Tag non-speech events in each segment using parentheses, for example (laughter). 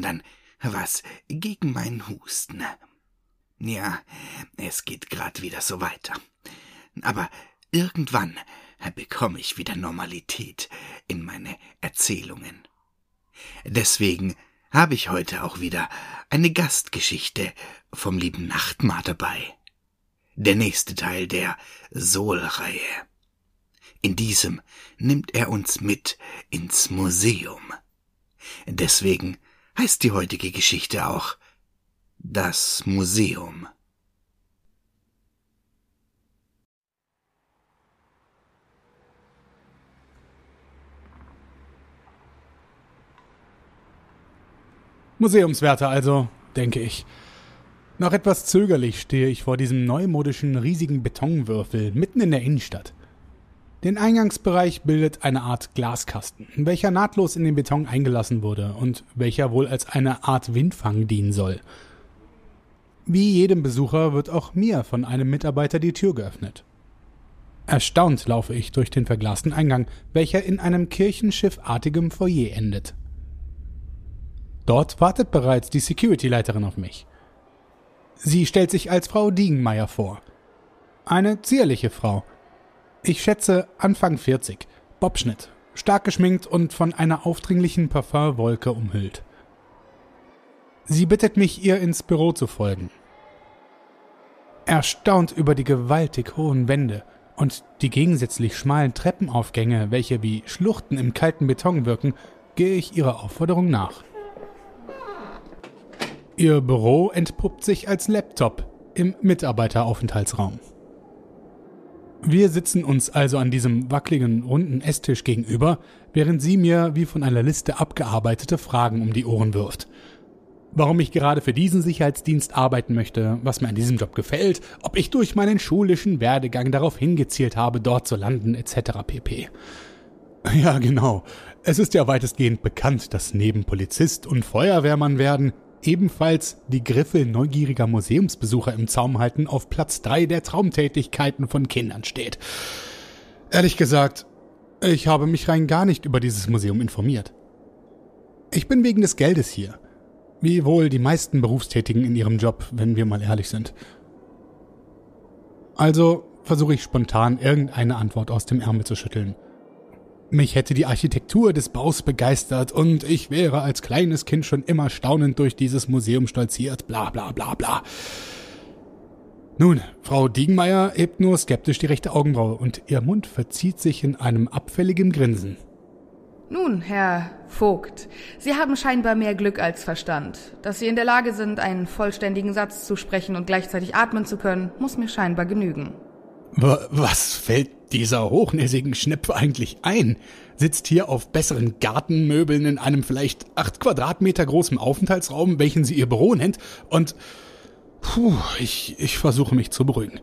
sondern was gegen meinen Husten. Ja, es geht grad wieder so weiter. Aber irgendwann bekomme ich wieder Normalität in meine Erzählungen. Deswegen habe ich heute auch wieder eine Gastgeschichte vom lieben Nachtmar dabei. Der nächste Teil der Sol-Reihe. In diesem nimmt er uns mit ins Museum. Deswegen heißt die heutige Geschichte auch Das Museum. Museumswärter also, denke ich. Noch etwas zögerlich stehe ich vor diesem neumodischen riesigen Betonwürfel mitten in der Innenstadt. Den Eingangsbereich bildet eine Art Glaskasten, welcher nahtlos in den Beton eingelassen wurde und welcher wohl als eine Art Windfang dienen soll. Wie jedem Besucher wird auch mir von einem Mitarbeiter die Tür geöffnet. Erstaunt laufe ich durch den verglasten Eingang, welcher in einem kirchenschiffartigem Foyer endet. Dort wartet bereits die Security-Leiterin auf mich. Sie stellt sich als Frau Diegenmeier vor. Eine zierliche Frau. Ich schätze Anfang 40, Bobschnitt, stark geschminkt und von einer aufdringlichen Parfumwolke umhüllt. Sie bittet mich, ihr ins Büro zu folgen. Erstaunt über die gewaltig hohen Wände und die gegensätzlich schmalen Treppenaufgänge, welche wie Schluchten im kalten Beton wirken, gehe ich ihrer Aufforderung nach. Ihr Büro entpuppt sich als Laptop im Mitarbeiteraufenthaltsraum. Wir sitzen uns also an diesem wackeligen, runden Esstisch gegenüber, während sie mir wie von einer Liste abgearbeitete Fragen um die Ohren wirft. Warum ich gerade für diesen Sicherheitsdienst arbeiten möchte, was mir an diesem Job gefällt, ob ich durch meinen schulischen Werdegang darauf hingezielt habe, dort zu landen, etc. pp. Ja, genau. Es ist ja weitestgehend bekannt, dass neben Polizist und Feuerwehrmann werden ebenfalls die Griffel neugieriger Museumsbesucher im Zaum halten auf Platz 3 der Traumtätigkeiten von Kindern steht. Ehrlich gesagt, ich habe mich rein gar nicht über dieses Museum informiert. Ich bin wegen des Geldes hier. Wie wohl die meisten Berufstätigen in ihrem Job, wenn wir mal ehrlich sind. Also versuche ich spontan irgendeine Antwort aus dem Ärmel zu schütteln. Mich hätte die Architektur des Baus begeistert und ich wäre als kleines Kind schon immer staunend durch dieses Museum stolziert, bla bla bla bla. Nun, Frau Diegenmeier hebt nur skeptisch die rechte Augenbraue und ihr Mund verzieht sich in einem abfälligen Grinsen. Nun, Herr Vogt, Sie haben scheinbar mehr Glück als Verstand. Dass Sie in der Lage sind, einen vollständigen Satz zu sprechen und gleichzeitig atmen zu können, muss mir scheinbar genügen. Was fällt dieser hochnäsigen Schnepfe eigentlich ein? Sitzt hier auf besseren Gartenmöbeln in einem vielleicht acht Quadratmeter großen Aufenthaltsraum, welchen sie ihr Büro nennt, und puh, ich, ich versuche mich zu beruhigen.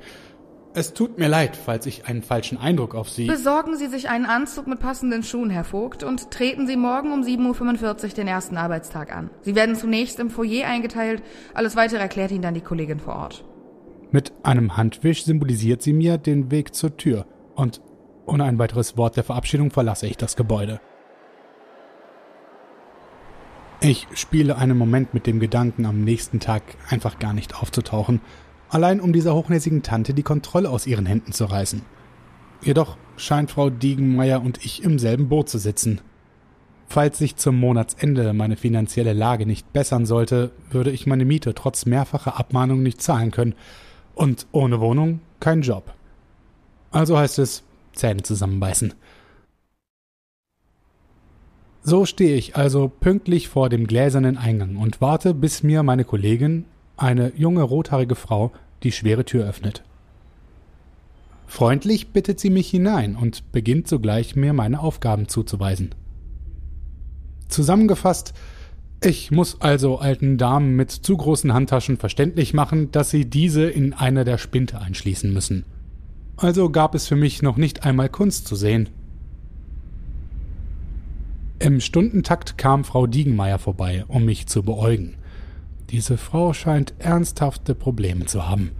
Es tut mir leid, falls ich einen falschen Eindruck auf Sie. Besorgen Sie sich einen Anzug mit passenden Schuhen, Herr Vogt, und treten Sie morgen um 7.45 Uhr den ersten Arbeitstag an. Sie werden zunächst im Foyer eingeteilt, alles weitere erklärt Ihnen dann die Kollegin vor Ort. Mit einem Handwisch symbolisiert sie mir den Weg zur Tür und ohne ein weiteres Wort der Verabschiedung verlasse ich das Gebäude. Ich spiele einen Moment mit dem Gedanken, am nächsten Tag einfach gar nicht aufzutauchen, allein um dieser hochnäsigen Tante die Kontrolle aus ihren Händen zu reißen. Jedoch scheint Frau Diegenmeier und ich im selben Boot zu sitzen. Falls sich zum Monatsende meine finanzielle Lage nicht bessern sollte, würde ich meine Miete trotz mehrfacher Abmahnung nicht zahlen können, und ohne Wohnung kein Job. Also heißt es Zähne zusammenbeißen. So stehe ich also pünktlich vor dem gläsernen Eingang und warte, bis mir meine Kollegin, eine junge rothaarige Frau, die schwere Tür öffnet. Freundlich bittet sie mich hinein und beginnt sogleich mir meine Aufgaben zuzuweisen. Zusammengefasst ich muss also alten Damen mit zu großen Handtaschen verständlich machen, dass sie diese in einer der Spinte einschließen müssen. Also gab es für mich noch nicht einmal Kunst zu sehen. Im Stundentakt kam Frau Diegenmeier vorbei, um mich zu beäugen. Diese Frau scheint ernsthafte Probleme zu haben.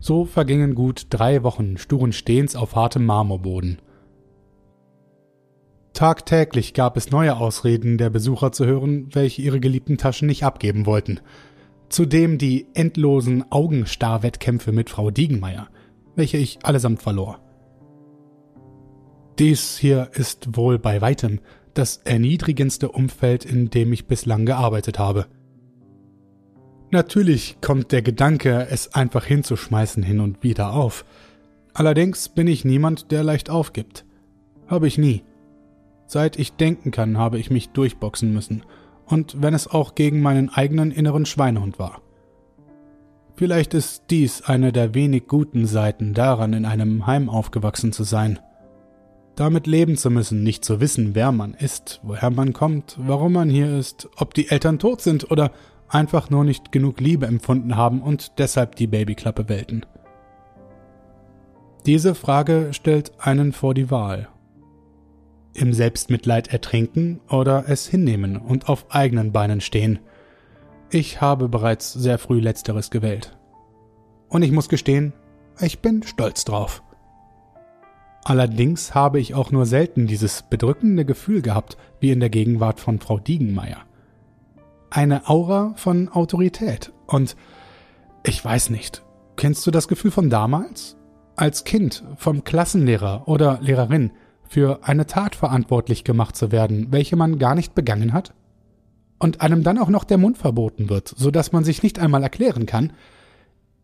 So vergingen gut drei Wochen sturen Stehens auf hartem Marmorboden. Tagtäglich gab es neue Ausreden der Besucher zu hören, welche ihre geliebten Taschen nicht abgeben wollten. Zudem die endlosen Augenstarrwettkämpfe mit Frau Diegenmeier, welche ich allesamt verlor. Dies hier ist wohl bei weitem das erniedrigendste Umfeld, in dem ich bislang gearbeitet habe. Natürlich kommt der Gedanke, es einfach hinzuschmeißen, hin und wieder auf. Allerdings bin ich niemand, der leicht aufgibt. Habe ich nie. Seit ich denken kann, habe ich mich durchboxen müssen, und wenn es auch gegen meinen eigenen inneren Schweinehund war. Vielleicht ist dies eine der wenig guten Seiten daran, in einem Heim aufgewachsen zu sein. Damit leben zu müssen, nicht zu wissen, wer man ist, woher man kommt, warum man hier ist, ob die Eltern tot sind oder einfach nur nicht genug Liebe empfunden haben und deshalb die Babyklappe welten. Diese Frage stellt einen vor die Wahl. Im Selbstmitleid ertrinken oder es hinnehmen und auf eigenen Beinen stehen. Ich habe bereits sehr früh letzteres gewählt. Und ich muss gestehen, ich bin stolz drauf. Allerdings habe ich auch nur selten dieses bedrückende Gefühl gehabt, wie in der Gegenwart von Frau Diegenmeier. Eine Aura von Autorität. Und ich weiß nicht, kennst du das Gefühl von damals? Als Kind vom Klassenlehrer oder Lehrerin für eine Tat verantwortlich gemacht zu werden, welche man gar nicht begangen hat? Und einem dann auch noch der Mund verboten wird, so dass man sich nicht einmal erklären kann,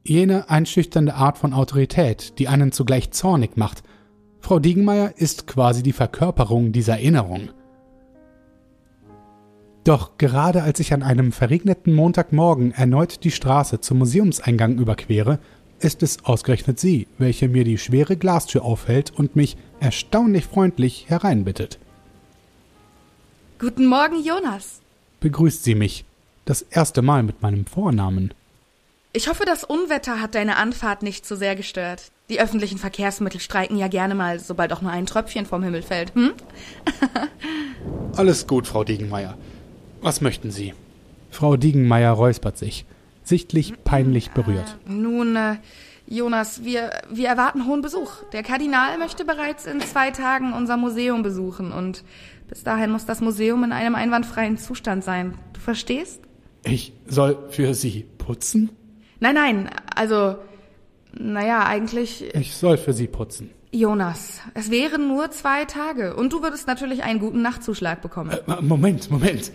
jene einschüchternde Art von Autorität, die einen zugleich zornig macht. Frau Diegenmeier ist quasi die Verkörperung dieser Erinnerung. Doch gerade als ich an einem verregneten Montagmorgen erneut die Straße zum Museumseingang überquere, ist es ausgerechnet sie, welche mir die schwere Glastür aufhält und mich erstaunlich freundlich hereinbittet. Guten Morgen, Jonas. Begrüßt sie mich, das erste Mal mit meinem Vornamen. Ich hoffe, das Unwetter hat deine Anfahrt nicht so sehr gestört. Die öffentlichen Verkehrsmittel streiken ja gerne mal, sobald auch nur ein Tröpfchen vom Himmel fällt. Hm? (laughs) Alles gut, Frau Diegenmeier. Was möchten Sie? Frau Diegenmeier räuspert sich, sichtlich peinlich berührt. Äh, nun, äh, Jonas, wir, wir erwarten hohen Besuch. Der Kardinal möchte bereits in zwei Tagen unser Museum besuchen und bis dahin muss das Museum in einem einwandfreien Zustand sein. Du verstehst? Ich soll für Sie putzen? Nein, nein, also, naja, eigentlich. Ich soll für Sie putzen. Jonas, es wären nur zwei Tage und du würdest natürlich einen guten Nachtzuschlag bekommen. Äh, Moment, Moment.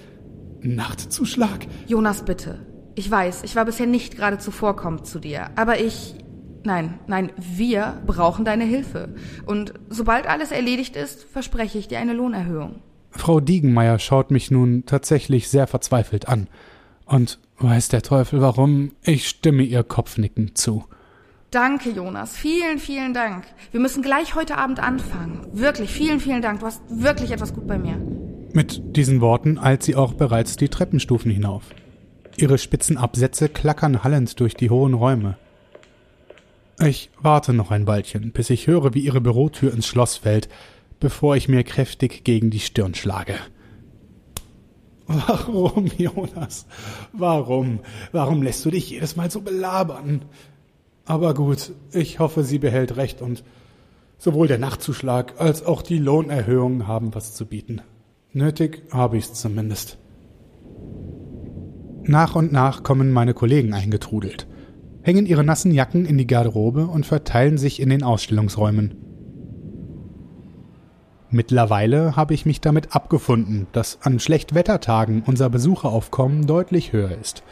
Nachtzuschlag? Jonas, bitte. Ich weiß, ich war bisher nicht gerade zuvorkommend zu dir, aber ich. Nein, nein, wir brauchen deine Hilfe. Und sobald alles erledigt ist, verspreche ich dir eine Lohnerhöhung. Frau Diegenmeier schaut mich nun tatsächlich sehr verzweifelt an. Und weiß der Teufel warum, ich stimme ihr kopfnickend zu. Danke, Jonas. Vielen, vielen Dank. Wir müssen gleich heute Abend anfangen. Wirklich, vielen, vielen Dank. Du hast wirklich etwas gut bei mir. Mit diesen Worten eilt sie auch bereits die Treppenstufen hinauf. Ihre spitzen Absätze klackern hallend durch die hohen Räume. Ich warte noch ein Weilchen, bis ich höre, wie ihre Bürotür ins Schloss fällt, bevor ich mir kräftig gegen die Stirn schlage. Warum, Jonas? Warum? Warum lässt du dich jedes Mal so belabern? Aber gut, ich hoffe, sie behält recht und sowohl der Nachtzuschlag als auch die Lohnerhöhung haben was zu bieten. Nötig habe ich's zumindest. Nach und nach kommen meine Kollegen eingetrudelt, hängen ihre nassen Jacken in die Garderobe und verteilen sich in den Ausstellungsräumen. Mittlerweile habe ich mich damit abgefunden, dass an Schlechtwettertagen unser Besucheraufkommen deutlich höher ist.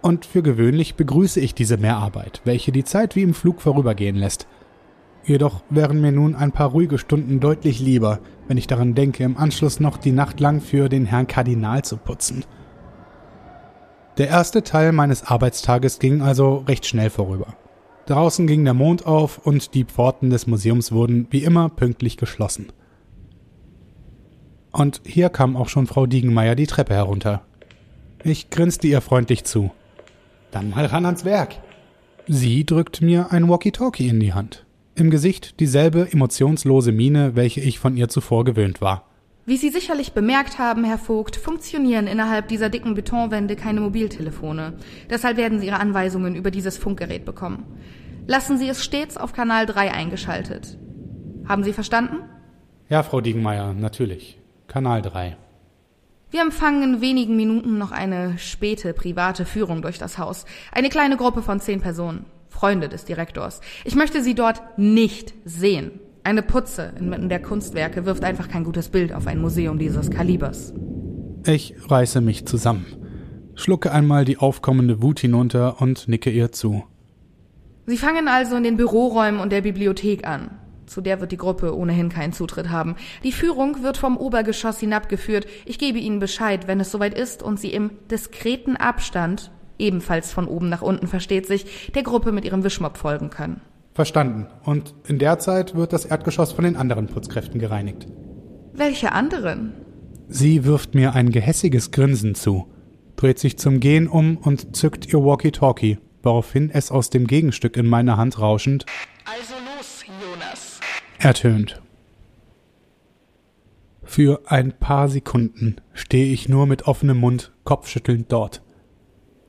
Und für gewöhnlich begrüße ich diese Mehrarbeit, welche die Zeit wie im Flug vorübergehen lässt – Jedoch wären mir nun ein paar ruhige Stunden deutlich lieber, wenn ich daran denke, im Anschluss noch die Nacht lang für den Herrn Kardinal zu putzen. Der erste Teil meines Arbeitstages ging also recht schnell vorüber. Draußen ging der Mond auf und die Pforten des Museums wurden wie immer pünktlich geschlossen. Und hier kam auch schon Frau Diegenmeier die Treppe herunter. Ich grinste ihr freundlich zu. Dann mal ran ans Werk. Sie drückt mir ein Walkie-Talkie in die Hand. Im Gesicht dieselbe emotionslose Miene, welche ich von ihr zuvor gewöhnt war. Wie Sie sicherlich bemerkt haben, Herr Vogt, funktionieren innerhalb dieser dicken Betonwände keine Mobiltelefone. Deshalb werden Sie Ihre Anweisungen über dieses Funkgerät bekommen. Lassen Sie es stets auf Kanal 3 eingeschaltet. Haben Sie verstanden? Ja, Frau Diegenmeier, natürlich. Kanal 3. Wir empfangen in wenigen Minuten noch eine späte private Führung durch das Haus. Eine kleine Gruppe von zehn Personen. Freunde des Direktors. Ich möchte sie dort nicht sehen. Eine Putze inmitten der Kunstwerke wirft einfach kein gutes Bild auf ein Museum dieses Kalibers. Ich reiße mich zusammen, schlucke einmal die aufkommende Wut hinunter und nicke ihr zu. Sie fangen also in den Büroräumen und der Bibliothek an. Zu der wird die Gruppe ohnehin keinen Zutritt haben. Die Führung wird vom Obergeschoss hinabgeführt. Ich gebe Ihnen Bescheid, wenn es soweit ist und Sie im diskreten Abstand, ebenfalls von oben nach unten versteht sich, der Gruppe mit ihrem Wischmopp folgen können. Verstanden. Und in der Zeit wird das Erdgeschoss von den anderen Putzkräften gereinigt. Welche anderen? Sie wirft mir ein gehässiges Grinsen zu, dreht sich zum Gehen um und zückt ihr Walkie-Talkie, woraufhin es aus dem Gegenstück in meiner Hand rauschend Also los, Jonas. ertönt. Für ein paar Sekunden stehe ich nur mit offenem Mund, kopfschüttelnd dort.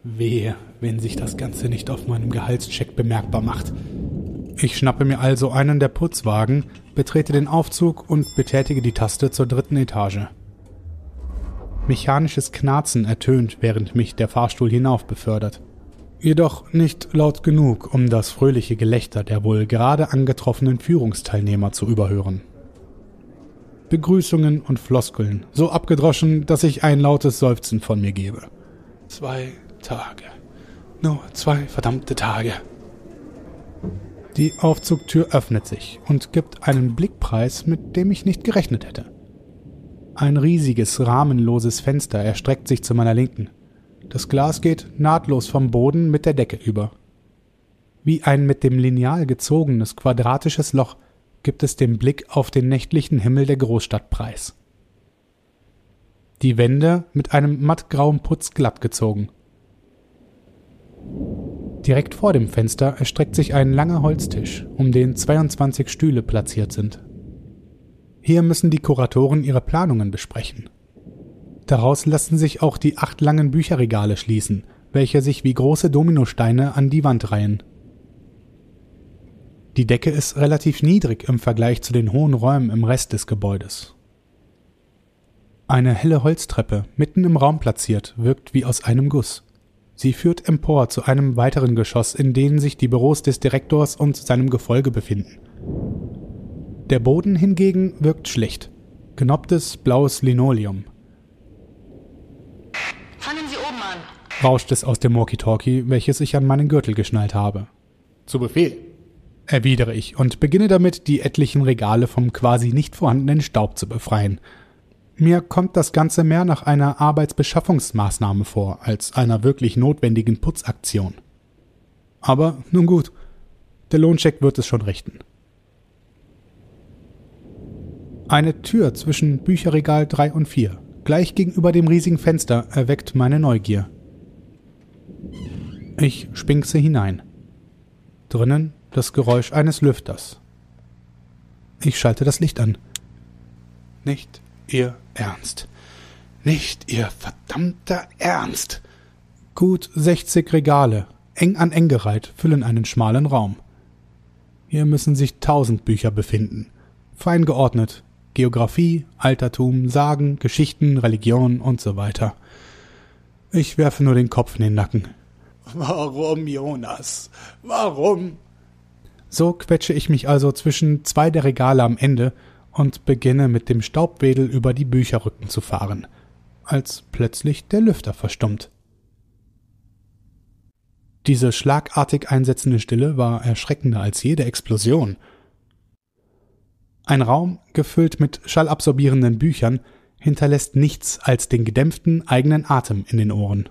Wehe, wenn sich das Ganze nicht auf meinem Gehaltscheck bemerkbar macht. Ich schnappe mir also einen der Putzwagen, betrete den Aufzug und betätige die Taste zur dritten Etage. Mechanisches Knarzen ertönt, während mich der Fahrstuhl hinauf befördert. Jedoch nicht laut genug, um das fröhliche Gelächter der wohl gerade angetroffenen Führungsteilnehmer zu überhören. Begrüßungen und Floskeln, so abgedroschen, dass ich ein lautes Seufzen von mir gebe. Zwei Tage. Nur zwei verdammte Tage. Die Aufzugtür öffnet sich und gibt einen Blickpreis, mit dem ich nicht gerechnet hätte. Ein riesiges, rahmenloses Fenster erstreckt sich zu meiner Linken. Das Glas geht nahtlos vom Boden mit der Decke über. Wie ein mit dem Lineal gezogenes quadratisches Loch gibt es den Blick auf den nächtlichen Himmel der Großstadt preis. Die Wände mit einem mattgrauen Putz glatt gezogen. Direkt vor dem Fenster erstreckt sich ein langer Holztisch, um den 22 Stühle platziert sind. Hier müssen die Kuratoren ihre Planungen besprechen. Daraus lassen sich auch die acht langen Bücherregale schließen, welche sich wie große Dominosteine an die Wand reihen. Die Decke ist relativ niedrig im Vergleich zu den hohen Räumen im Rest des Gebäudes. Eine helle Holztreppe, mitten im Raum platziert, wirkt wie aus einem Guss. Sie führt empor zu einem weiteren Geschoss, in dem sich die Büros des Direktors und seinem Gefolge befinden. Der Boden hingegen wirkt schlecht. Genopptes blaues Linoleum. Fangen Sie oben an. Rauscht es aus dem Walkie-Talkie, welches ich an meinen Gürtel geschnallt habe. Zu Befehl. Erwidere ich und beginne damit, die etlichen Regale vom quasi nicht vorhandenen Staub zu befreien. Mir kommt das Ganze mehr nach einer Arbeitsbeschaffungsmaßnahme vor, als einer wirklich notwendigen Putzaktion. Aber nun gut, der Lohncheck wird es schon richten. Eine Tür zwischen Bücherregal 3 und 4, gleich gegenüber dem riesigen Fenster, erweckt meine Neugier. Ich spinkse hinein. Drinnen das Geräusch eines Lüfters. Ich schalte das Licht an. Nicht Ihr Ernst. Nicht Ihr verdammter Ernst. Gut 60 Regale, eng an eng gereiht, füllen einen schmalen Raum. Hier müssen sich tausend Bücher befinden. Fein geordnet. Geographie, Altertum, Sagen, Geschichten, Religion und so weiter. Ich werfe nur den Kopf in den Nacken. Warum, Jonas? Warum? So quetsche ich mich also zwischen zwei der Regale am Ende und beginne mit dem Staubwedel über die Bücherrücken zu fahren, als plötzlich der Lüfter verstummt. Diese schlagartig einsetzende Stille war erschreckender als jede Explosion. Ein Raum, gefüllt mit schallabsorbierenden Büchern, hinterlässt nichts als den gedämpften eigenen Atem in den Ohren.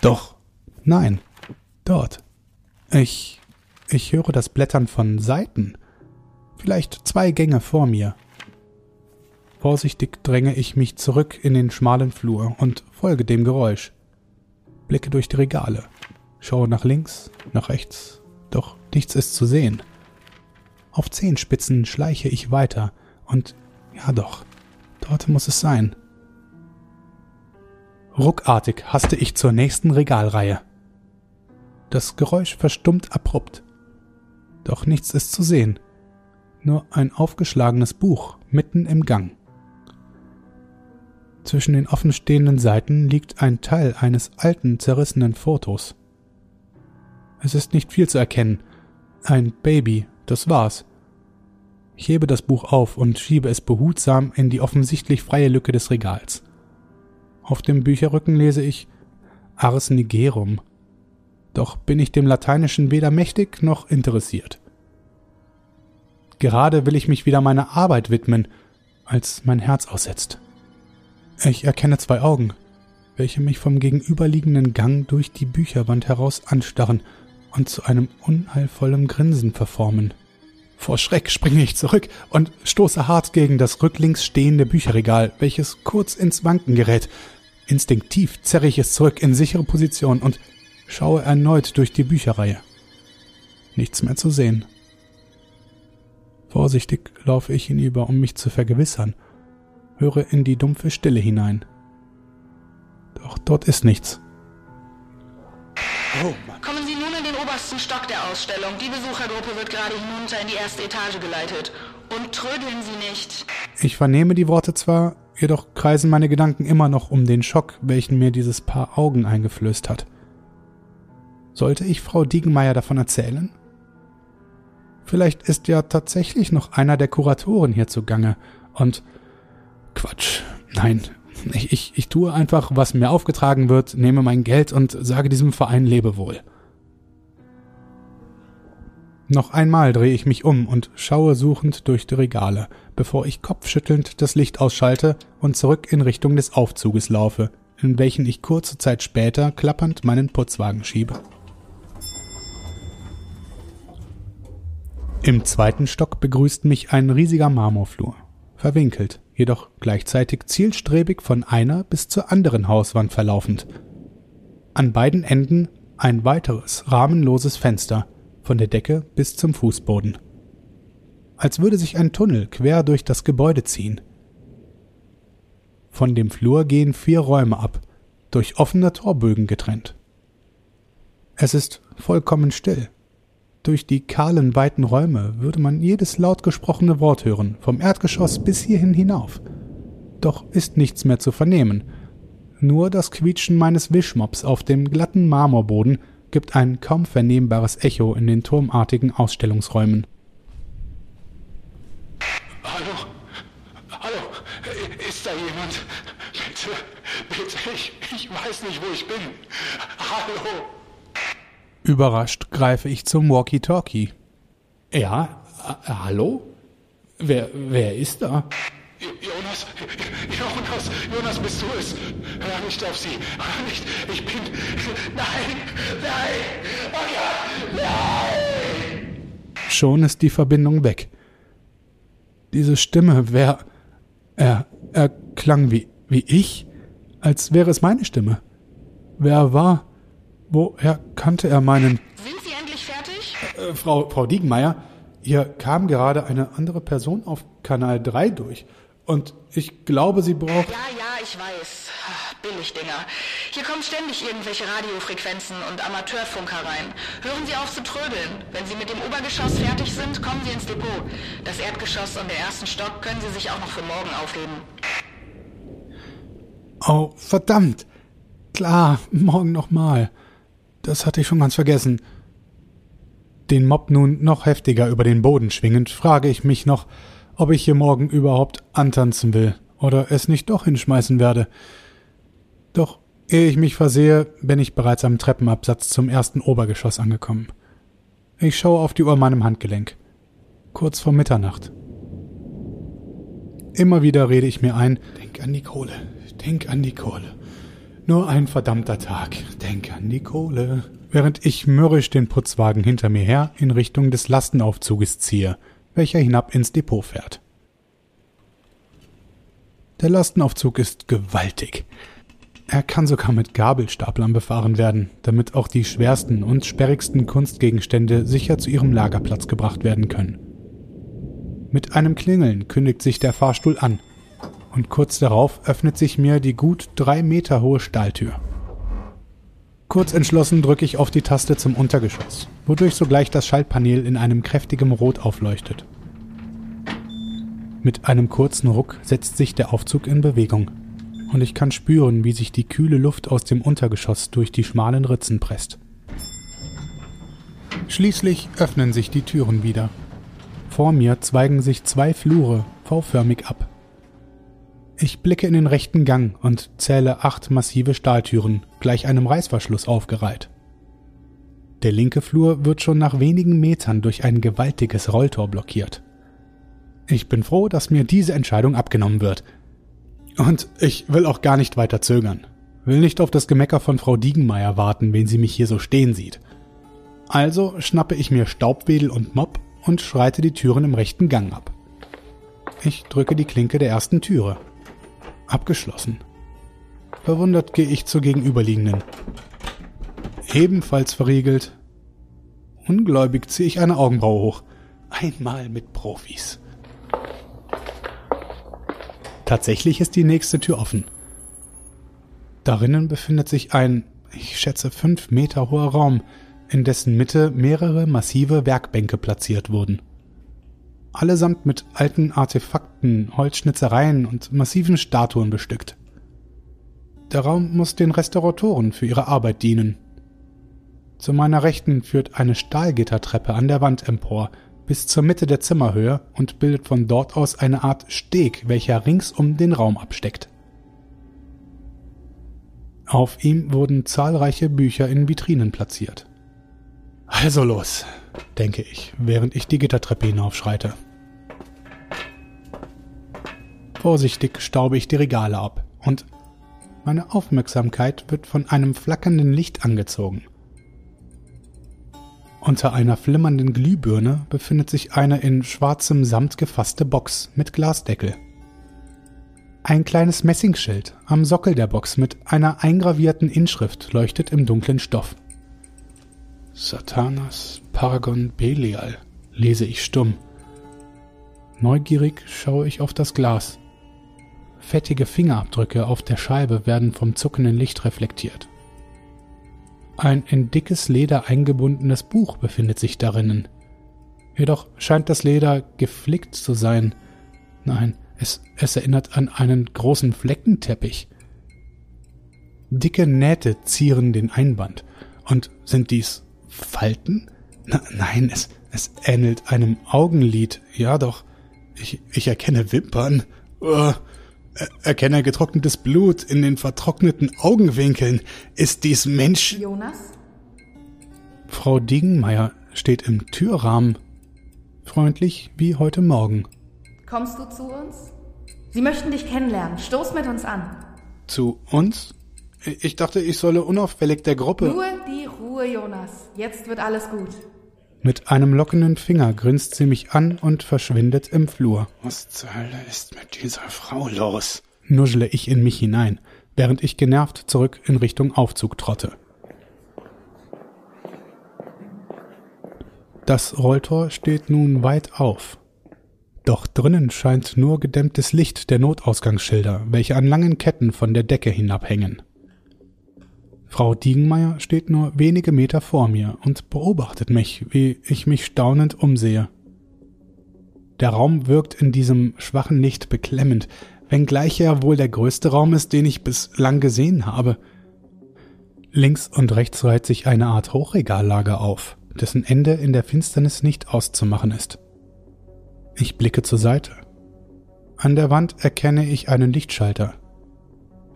Doch, nein, dort. Ich, ich höre das Blättern von Seiten. Vielleicht zwei Gänge vor mir. Vorsichtig dränge ich mich zurück in den schmalen Flur und folge dem Geräusch. Blicke durch die Regale, schaue nach links, nach rechts, doch nichts ist zu sehen. Auf Zehenspitzen schleiche ich weiter und ja doch, dort muss es sein. Ruckartig haste ich zur nächsten Regalreihe. Das Geräusch verstummt abrupt. Doch nichts ist zu sehen. Nur ein aufgeschlagenes Buch mitten im Gang. Zwischen den offenstehenden Seiten liegt ein Teil eines alten, zerrissenen Fotos. Es ist nicht viel zu erkennen. Ein Baby, das war's. Ich hebe das Buch auf und schiebe es behutsam in die offensichtlich freie Lücke des Regals. Auf dem Bücherrücken lese ich Ars Nigerum. Doch bin ich dem Lateinischen weder mächtig noch interessiert. Gerade will ich mich wieder meiner Arbeit widmen, als mein Herz aussetzt. Ich erkenne zwei Augen, welche mich vom gegenüberliegenden Gang durch die Bücherwand heraus anstarren und zu einem unheilvollen Grinsen verformen. Vor Schreck springe ich zurück und stoße hart gegen das rücklings stehende Bücherregal, welches kurz ins Wanken gerät. Instinktiv zerre ich es zurück in sichere Position und schaue erneut durch die Bücherreihe. Nichts mehr zu sehen. Vorsichtig laufe ich hinüber, um mich zu vergewissern – höre in die dumpfe Stille hinein. Doch dort ist nichts. Oh Kommen Sie nun in den obersten Stock der Ausstellung. Die Besuchergruppe wird gerade hinunter in die erste Etage geleitet. Und trödeln Sie nicht. Ich vernehme die Worte zwar, jedoch kreisen meine Gedanken immer noch um den Schock, welchen mir dieses Paar Augen eingeflößt hat. Sollte ich Frau Diegenmeier davon erzählen? Vielleicht ist ja tatsächlich noch einer der Kuratoren hier zugange und Quatsch. Nein. Ich, ich, ich tue einfach, was mir aufgetragen wird, nehme mein Geld und sage diesem Verein Lebewohl. Noch einmal drehe ich mich um und schaue suchend durch die Regale, bevor ich kopfschüttelnd das Licht ausschalte und zurück in Richtung des Aufzuges laufe, in welchen ich kurze Zeit später klappernd meinen Putzwagen schiebe. Im zweiten Stock begrüßt mich ein riesiger Marmorflur, verwinkelt, jedoch gleichzeitig zielstrebig von einer bis zur anderen Hauswand verlaufend. An beiden Enden ein weiteres rahmenloses Fenster, von der Decke bis zum Fußboden. Als würde sich ein Tunnel quer durch das Gebäude ziehen. Von dem Flur gehen vier Räume ab, durch offene Torbögen getrennt. Es ist vollkommen still. Durch die kahlen, weiten Räume würde man jedes laut gesprochene Wort hören, vom Erdgeschoss bis hierhin hinauf. Doch ist nichts mehr zu vernehmen. Nur das Quietschen meines Wischmops auf dem glatten Marmorboden gibt ein kaum vernehmbares Echo in den turmartigen Ausstellungsräumen. Hallo? Hallo? Ist da jemand? Bitte, bitte, ich, ich weiß nicht, wo ich bin. Hallo? Überrascht greife ich zum Walkie-Talkie. Ja, hallo? Wer, wer ist da? Jonas, Jonas, Jonas, bist du es? Hör nicht auf sie. Hör nicht. Ich bin. Nein, nein, oh Gott, nein! Schon ist die Verbindung weg. Diese Stimme, wer. Er, er klang wie, wie ich, als wäre es meine Stimme. Wer war. Woher kannte er meinen. Sind Sie endlich fertig? Äh, Frau, Frau Diegenmeier, hier kam gerade eine andere Person auf Kanal 3 durch. Und ich glaube, sie braucht. Ja, ja, ich weiß. Billigdinger. Hier kommen ständig irgendwelche Radiofrequenzen und Amateurfunker rein. Hören Sie auf zu trödeln. Wenn Sie mit dem Obergeschoss fertig sind, kommen Sie ins Depot. Das Erdgeschoss und den ersten Stock können Sie sich auch noch für morgen aufheben. Oh, verdammt. Klar, morgen nochmal. Das hatte ich schon ganz vergessen. Den Mob nun noch heftiger über den Boden schwingend, frage ich mich noch, ob ich hier morgen überhaupt antanzen will oder es nicht doch hinschmeißen werde. Doch ehe ich mich versehe, bin ich bereits am Treppenabsatz zum ersten Obergeschoss angekommen. Ich schaue auf die Uhr meinem Handgelenk. Kurz vor Mitternacht. Immer wieder rede ich mir ein, denk an die Kohle, denk an die Kohle. Nur ein verdammter Tag. Denk an die Kohle. Während ich mürrisch den Putzwagen hinter mir her in Richtung des Lastenaufzuges ziehe, welcher hinab ins Depot fährt. Der Lastenaufzug ist gewaltig. Er kann sogar mit Gabelstaplern befahren werden, damit auch die schwersten und sperrigsten Kunstgegenstände sicher zu ihrem Lagerplatz gebracht werden können. Mit einem Klingeln kündigt sich der Fahrstuhl an und kurz darauf öffnet sich mir die gut drei Meter hohe Stahltür. Kurz entschlossen drücke ich auf die Taste zum Untergeschoss, wodurch sogleich das Schaltpanel in einem kräftigen Rot aufleuchtet. Mit einem kurzen Ruck setzt sich der Aufzug in Bewegung und ich kann spüren, wie sich die kühle Luft aus dem Untergeschoss durch die schmalen Ritzen presst. Schließlich öffnen sich die Türen wieder. Vor mir zweigen sich zwei Flure V-förmig ab. Ich blicke in den rechten Gang und zähle acht massive Stahltüren, gleich einem Reißverschluss aufgereiht. Der linke Flur wird schon nach wenigen Metern durch ein gewaltiges Rolltor blockiert. Ich bin froh, dass mir diese Entscheidung abgenommen wird, und ich will auch gar nicht weiter zögern. Will nicht auf das Gemecker von Frau Diegenmeier warten, wenn sie mich hier so stehen sieht. Also schnappe ich mir Staubwedel und Mopp und schreite die Türen im rechten Gang ab. Ich drücke die Klinke der ersten Türe. Abgeschlossen. Verwundert gehe ich zur gegenüberliegenden. Ebenfalls verriegelt. Ungläubig ziehe ich eine Augenbraue hoch. Einmal mit Profis. Tatsächlich ist die nächste Tür offen. Darinnen befindet sich ein, ich schätze, fünf Meter hoher Raum, in dessen Mitte mehrere massive Werkbänke platziert wurden. Allesamt mit alten Artefakten, Holzschnitzereien und massiven Statuen bestückt. Der Raum muss den Restauratoren für ihre Arbeit dienen. Zu meiner Rechten führt eine Stahlgittertreppe an der Wand empor, bis zur Mitte der Zimmerhöhe und bildet von dort aus eine Art Steg, welcher ringsum den Raum absteckt. Auf ihm wurden zahlreiche Bücher in Vitrinen platziert. Also los, denke ich, während ich die Gittertreppe hinaufschreite. Vorsichtig staube ich die Regale ab und meine Aufmerksamkeit wird von einem flackernden Licht angezogen. Unter einer flimmernden Glühbirne befindet sich eine in schwarzem Samt gefasste Box mit Glasdeckel. Ein kleines Messingschild am Sockel der Box mit einer eingravierten Inschrift leuchtet im dunklen Stoff. Satanas Paragon Belial, lese ich stumm. Neugierig schaue ich auf das Glas. Fettige Fingerabdrücke auf der Scheibe werden vom zuckenden Licht reflektiert. Ein in dickes Leder eingebundenes Buch befindet sich darinnen. Jedoch scheint das Leder geflickt zu sein. Nein, es, es erinnert an einen großen Fleckenteppich. Dicke Nähte zieren den Einband. Und sind dies Falten? Na, nein, es, es ähnelt einem Augenlid. Ja doch, ich, ich erkenne Wimpern. Uh, Erkenne getrocknetes Blut in den vertrockneten Augenwinkeln. Ist dies Mensch? Jonas? Frau Diegenmeier steht im Türrahmen. Freundlich wie heute Morgen. Kommst du zu uns? Sie möchten dich kennenlernen. Stoß mit uns an. Zu uns? Ich dachte, ich solle unauffällig der Gruppe. Nur die Ruhe, Jonas. Jetzt wird alles gut. Mit einem lockenden Finger grinst sie mich an und verschwindet im Flur. Was zur Hölle ist mit dieser Frau los? nuschle ich in mich hinein, während ich genervt zurück in Richtung Aufzug trotte. Das Rolltor steht nun weit auf. Doch drinnen scheint nur gedämmtes Licht der Notausgangsschilder, welche an langen Ketten von der Decke hinabhängen. Frau Diegenmeier steht nur wenige Meter vor mir und beobachtet mich, wie ich mich staunend umsehe. Der Raum wirkt in diesem schwachen Licht beklemmend, wenngleich er wohl der größte Raum ist, den ich bislang gesehen habe. Links und rechts reiht sich eine Art Hochregallager auf, dessen Ende in der Finsternis nicht auszumachen ist. Ich blicke zur Seite. An der Wand erkenne ich einen Lichtschalter.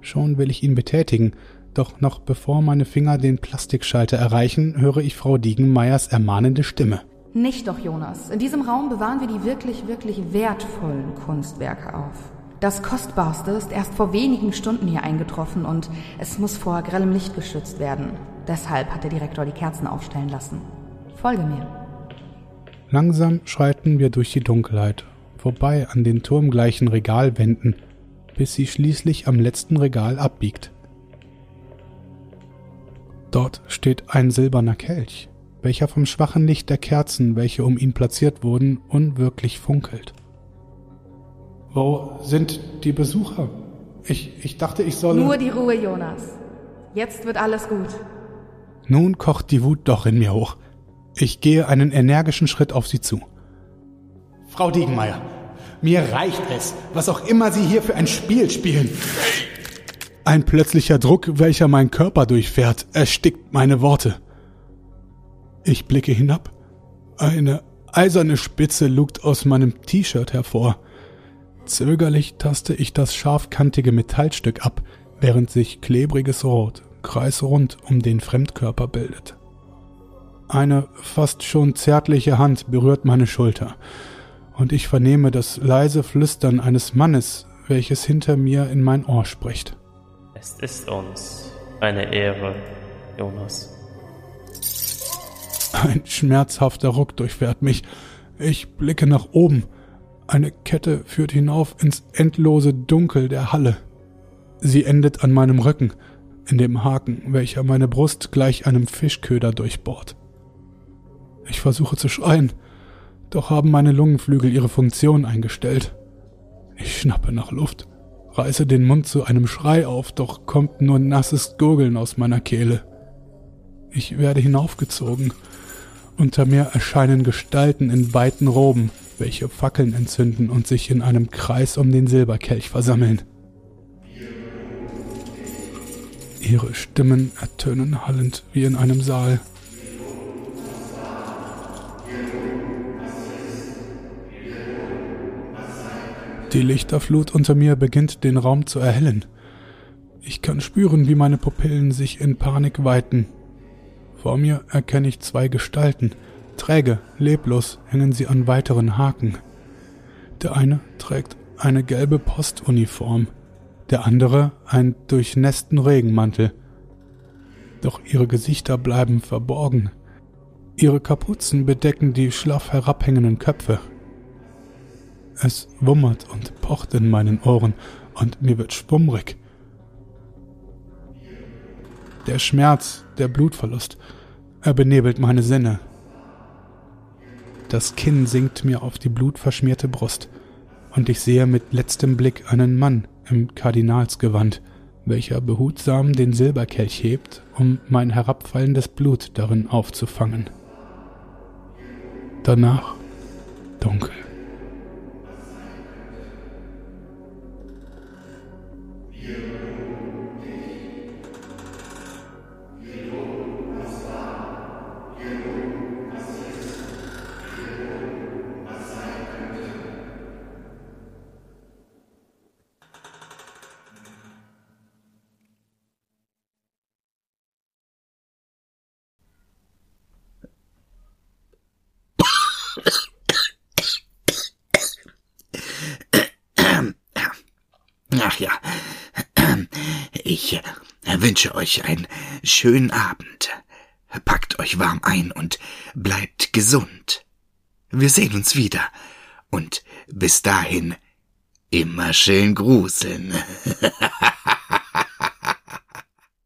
Schon will ich ihn betätigen, doch noch bevor meine Finger den Plastikschalter erreichen, höre ich Frau Diegenmeiers ermahnende Stimme. Nicht doch, Jonas. In diesem Raum bewahren wir die wirklich, wirklich wertvollen Kunstwerke auf. Das Kostbarste ist erst vor wenigen Stunden hier eingetroffen und es muss vor grellem Licht geschützt werden. Deshalb hat der Direktor die Kerzen aufstellen lassen. Folge mir. Langsam schreiten wir durch die Dunkelheit, vorbei an den turmgleichen Regalwänden, bis sie schließlich am letzten Regal abbiegt. Dort steht ein silberner Kelch, welcher vom schwachen Licht der Kerzen, welche um ihn platziert wurden, unwirklich funkelt. Wo sind die Besucher? Ich, ich dachte, ich solle. Nur die Ruhe, Jonas. Jetzt wird alles gut. Nun kocht die Wut doch in mir hoch. Ich gehe einen energischen Schritt auf sie zu. Frau Diegenmeier, Mir reicht es, was auch immer Sie hier für ein Spiel spielen. Ein plötzlicher Druck, welcher meinen Körper durchfährt, erstickt meine Worte. Ich blicke hinab. Eine eiserne Spitze lugt aus meinem T-Shirt hervor. Zögerlich taste ich das scharfkantige Metallstück ab, während sich klebriges Rot kreisrund um den Fremdkörper bildet. Eine fast schon zärtliche Hand berührt meine Schulter, und ich vernehme das leise Flüstern eines Mannes, welches hinter mir in mein Ohr spricht. Es ist uns eine Ehre, Jonas. Ein schmerzhafter Ruck durchfährt mich. Ich blicke nach oben. Eine Kette führt hinauf ins endlose Dunkel der Halle. Sie endet an meinem Rücken, in dem Haken, welcher meine Brust gleich einem Fischköder durchbohrt. Ich versuche zu schreien, doch haben meine Lungenflügel ihre Funktion eingestellt. Ich schnappe nach Luft, reiße den Mund zu einem Schrei auf, doch kommt nur nasses Gurgeln aus meiner Kehle. Ich werde hinaufgezogen. Unter mir erscheinen Gestalten in weiten Roben, welche Fackeln entzünden und sich in einem Kreis um den Silberkelch versammeln. Ihre Stimmen ertönen hallend wie in einem Saal. Die Lichterflut unter mir beginnt den Raum zu erhellen. Ich kann spüren, wie meine Pupillen sich in Panik weiten. Vor mir erkenne ich zwei Gestalten. Träge, leblos hängen sie an weiteren Haken. Der eine trägt eine gelbe Postuniform, der andere einen durchnässten Regenmantel. Doch ihre Gesichter bleiben verborgen. Ihre Kapuzen bedecken die schlaff herabhängenden Köpfe. Es wummert und pocht in meinen Ohren und mir wird schwummrig. Der Schmerz, der Blutverlust, er benebelt meine Sinne. Das Kinn sinkt mir auf die blutverschmierte Brust, und ich sehe mit letztem Blick einen Mann im Kardinalsgewand, welcher behutsam den Silberkelch hebt, um mein herabfallendes Blut darin aufzufangen. Danach dunkel. Wünsche euch einen schönen Abend. Packt euch warm ein und bleibt gesund. Wir sehen uns wieder. Und bis dahin immer schön gruseln. (laughs)